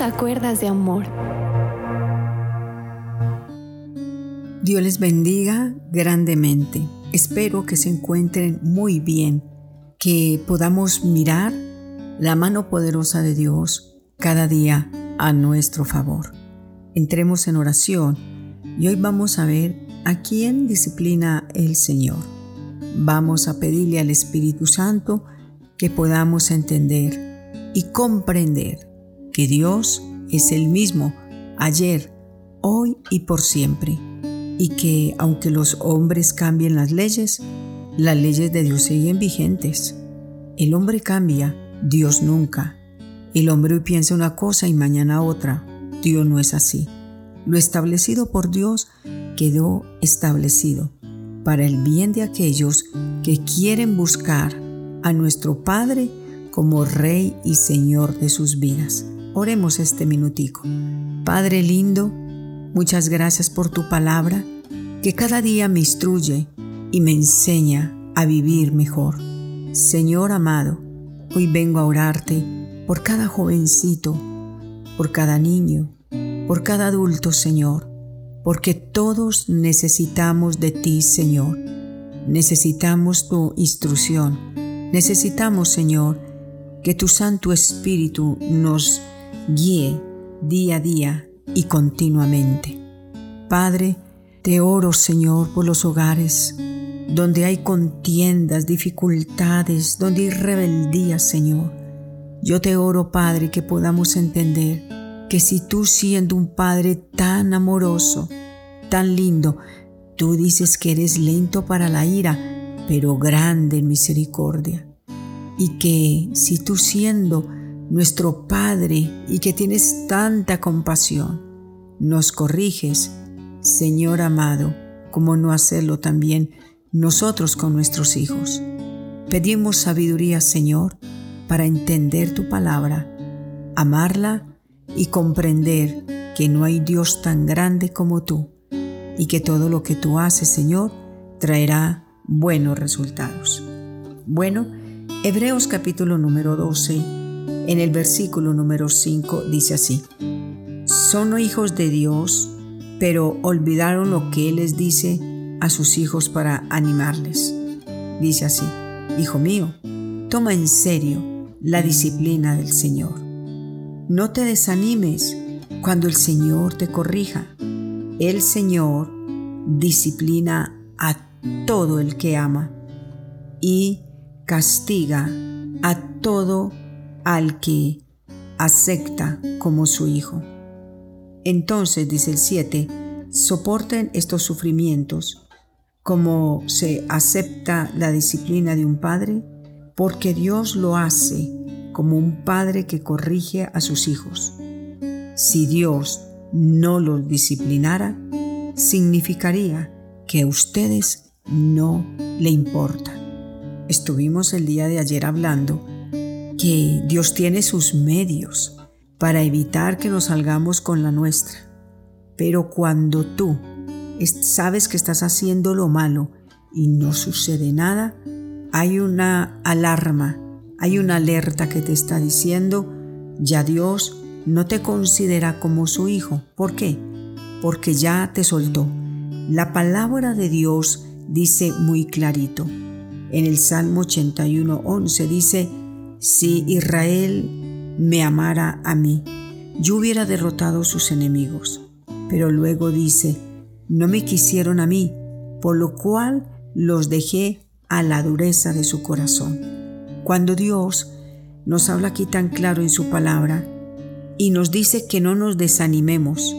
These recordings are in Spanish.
Acuerdas de amor. Dios les bendiga grandemente. Espero que se encuentren muy bien, que podamos mirar la mano poderosa de Dios cada día a nuestro favor. Entremos en oración y hoy vamos a ver a quién disciplina el Señor. Vamos a pedirle al Espíritu Santo que podamos entender y comprender que Dios es el mismo ayer, hoy y por siempre, y que aunque los hombres cambien las leyes, las leyes de Dios siguen vigentes. El hombre cambia, Dios nunca. El hombre hoy piensa una cosa y mañana otra. Dios no es así. Lo establecido por Dios quedó establecido para el bien de aquellos que quieren buscar a nuestro Padre como Rey y Señor de sus vidas. Oremos este minutico. Padre lindo, muchas gracias por tu palabra que cada día me instruye y me enseña a vivir mejor. Señor amado, hoy vengo a orarte por cada jovencito, por cada niño, por cada adulto, Señor, porque todos necesitamos de ti, Señor. Necesitamos tu instrucción. Necesitamos, Señor, que tu Santo Espíritu nos guíe día a día y continuamente. Padre, te oro, Señor, por los hogares donde hay contiendas, dificultades, donde hay rebeldía, Señor. Yo te oro, Padre, que podamos entender que si tú siendo un Padre tan amoroso, tan lindo, tú dices que eres lento para la ira, pero grande en misericordia. Y que si tú siendo nuestro Padre y que tienes tanta compasión, nos corriges, Señor amado, como no hacerlo también nosotros con nuestros hijos. Pedimos sabiduría, Señor, para entender tu palabra, amarla y comprender que no hay Dios tan grande como tú y que todo lo que tú haces, Señor, traerá buenos resultados. Bueno, Hebreos capítulo número 12 en el versículo número 5 dice así, son hijos de Dios, pero olvidaron lo que Él les dice a sus hijos para animarles. Dice así, Hijo mío, toma en serio la disciplina del Señor. No te desanimes cuando el Señor te corrija. El Señor disciplina a todo el que ama y castiga a todo al que acepta como su hijo. Entonces, dice el 7, soporten estos sufrimientos como se acepta la disciplina de un padre, porque Dios lo hace como un padre que corrige a sus hijos. Si Dios no los disciplinara, significaría que a ustedes no le importa. Estuvimos el día de ayer hablando que Dios tiene sus medios para evitar que nos salgamos con la nuestra. Pero cuando tú sabes que estás haciendo lo malo y no sucede nada, hay una alarma, hay una alerta que te está diciendo, ya Dios no te considera como su hijo. ¿Por qué? Porque ya te soltó. La palabra de Dios dice muy clarito. En el Salmo 81, 11 dice, si Israel me amara a mí, yo hubiera derrotado a sus enemigos. Pero luego dice, no me quisieron a mí, por lo cual los dejé a la dureza de su corazón. Cuando Dios nos habla aquí tan claro en su palabra y nos dice que no nos desanimemos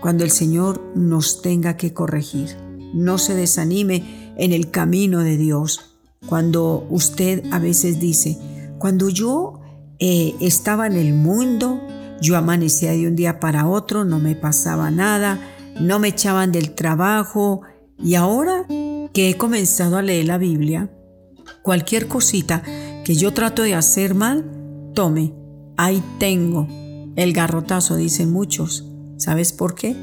cuando el Señor nos tenga que corregir. No se desanime en el camino de Dios. Cuando usted a veces dice, cuando yo eh, estaba en el mundo, yo amanecía de un día para otro, no me pasaba nada, no me echaban del trabajo y ahora que he comenzado a leer la Biblia, cualquier cosita que yo trato de hacer mal, tome, ahí tengo el garrotazo, dicen muchos. ¿Sabes por qué?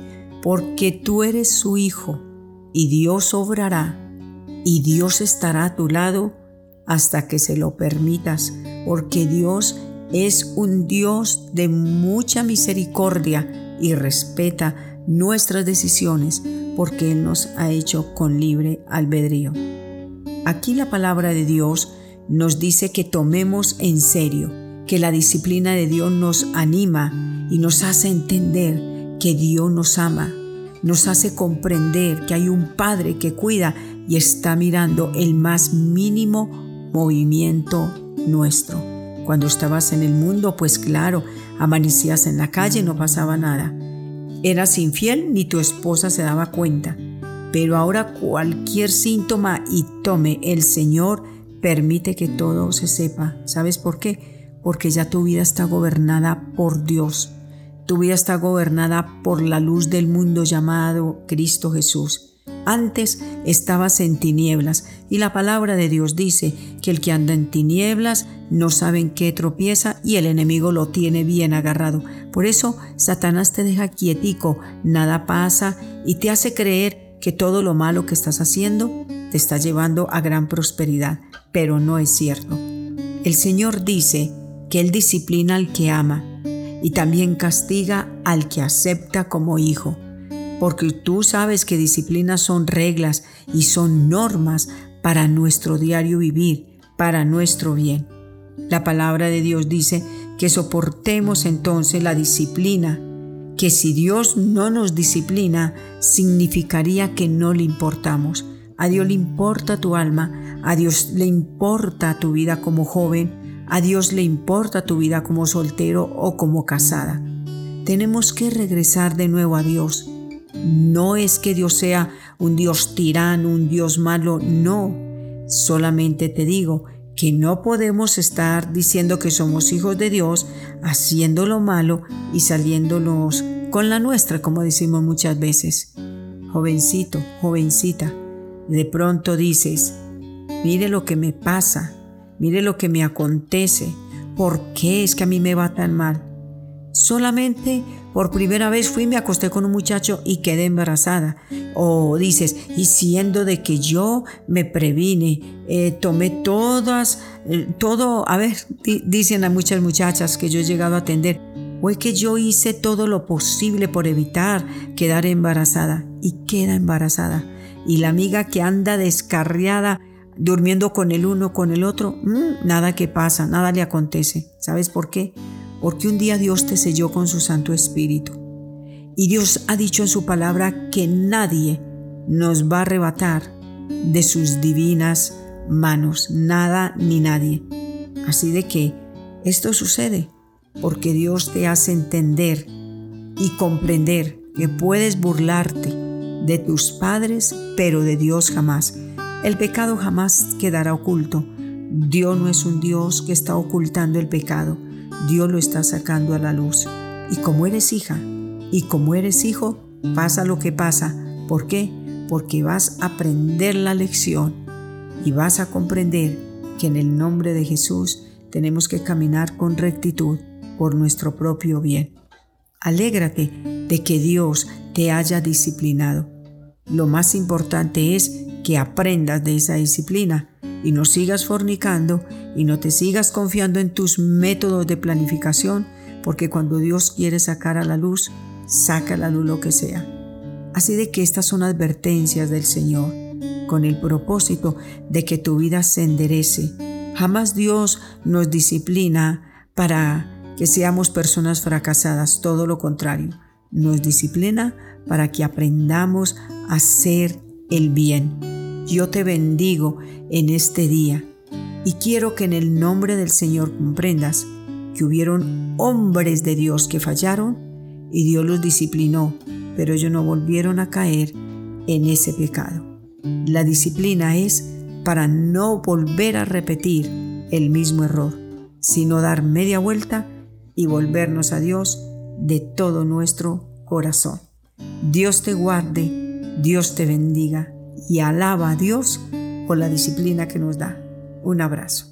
Porque tú eres su hijo y Dios obrará y Dios estará a tu lado hasta que se lo permitas, porque Dios es un Dios de mucha misericordia y respeta nuestras decisiones porque Él nos ha hecho con libre albedrío. Aquí la palabra de Dios nos dice que tomemos en serio, que la disciplina de Dios nos anima y nos hace entender que Dios nos ama, nos hace comprender que hay un Padre que cuida y está mirando el más mínimo movimiento nuestro. Cuando estabas en el mundo, pues claro, amanecías en la calle, no pasaba nada. Eras infiel, ni tu esposa se daba cuenta. Pero ahora cualquier síntoma y tome el Señor permite que todo se sepa. ¿Sabes por qué? Porque ya tu vida está gobernada por Dios. Tu vida está gobernada por la luz del mundo llamado Cristo Jesús. Antes estabas en tinieblas y la palabra de Dios dice que el que anda en tinieblas no sabe en qué tropieza y el enemigo lo tiene bien agarrado. Por eso Satanás te deja quietico, nada pasa y te hace creer que todo lo malo que estás haciendo te está llevando a gran prosperidad, pero no es cierto. El Señor dice que Él disciplina al que ama y también castiga al que acepta como hijo porque tú sabes que disciplinas son reglas y son normas para nuestro diario vivir, para nuestro bien. La palabra de Dios dice que soportemos entonces la disciplina, que si Dios no nos disciplina, significaría que no le importamos. A Dios le importa tu alma, a Dios le importa tu vida como joven, a Dios le importa tu vida como soltero o como casada. Tenemos que regresar de nuevo a Dios no es que Dios sea un Dios tirano, un Dios malo, no. Solamente te digo que no podemos estar diciendo que somos hijos de Dios, haciendo lo malo y saliéndonos con la nuestra, como decimos muchas veces. Jovencito, jovencita, de pronto dices, mire lo que me pasa, mire lo que me acontece, ¿por qué es que a mí me va tan mal? Solamente por primera vez fui me acosté con un muchacho y quedé embarazada. O dices, y siendo de que yo me previne, eh, tomé todas, eh, todo, a ver, dicen a muchas muchachas que yo he llegado a atender, es que yo hice todo lo posible por evitar quedar embarazada y queda embarazada. Y la amiga que anda descarriada, durmiendo con el uno, con el otro, mm, nada que pasa, nada le acontece. ¿Sabes por qué? Porque un día Dios te selló con su Santo Espíritu. Y Dios ha dicho en su palabra que nadie nos va a arrebatar de sus divinas manos, nada ni nadie. Así de que esto sucede porque Dios te hace entender y comprender que puedes burlarte de tus padres, pero de Dios jamás. El pecado jamás quedará oculto. Dios no es un Dios que está ocultando el pecado. Dios lo está sacando a la luz. Y como eres hija y como eres hijo, pasa lo que pasa. ¿Por qué? Porque vas a aprender la lección y vas a comprender que en el nombre de Jesús tenemos que caminar con rectitud por nuestro propio bien. Alégrate de que Dios te haya disciplinado. Lo más importante es que aprendas de esa disciplina y no sigas fornicando y no te sigas confiando en tus métodos de planificación, porque cuando Dios quiere sacar a la luz, saca a la luz lo que sea. Así de que estas son advertencias del Señor, con el propósito de que tu vida se enderece. Jamás Dios nos disciplina para que seamos personas fracasadas, todo lo contrario. Nos disciplina para que aprendamos a hacer el bien yo te bendigo en este día y quiero que en el nombre del Señor comprendas que hubieron hombres de Dios que fallaron y Dios los disciplinó, pero ellos no volvieron a caer en ese pecado. La disciplina es para no volver a repetir el mismo error, sino dar media vuelta y volvernos a Dios de todo nuestro corazón. Dios te guarde, Dios te bendiga y alaba a Dios por la disciplina que nos da. Un abrazo.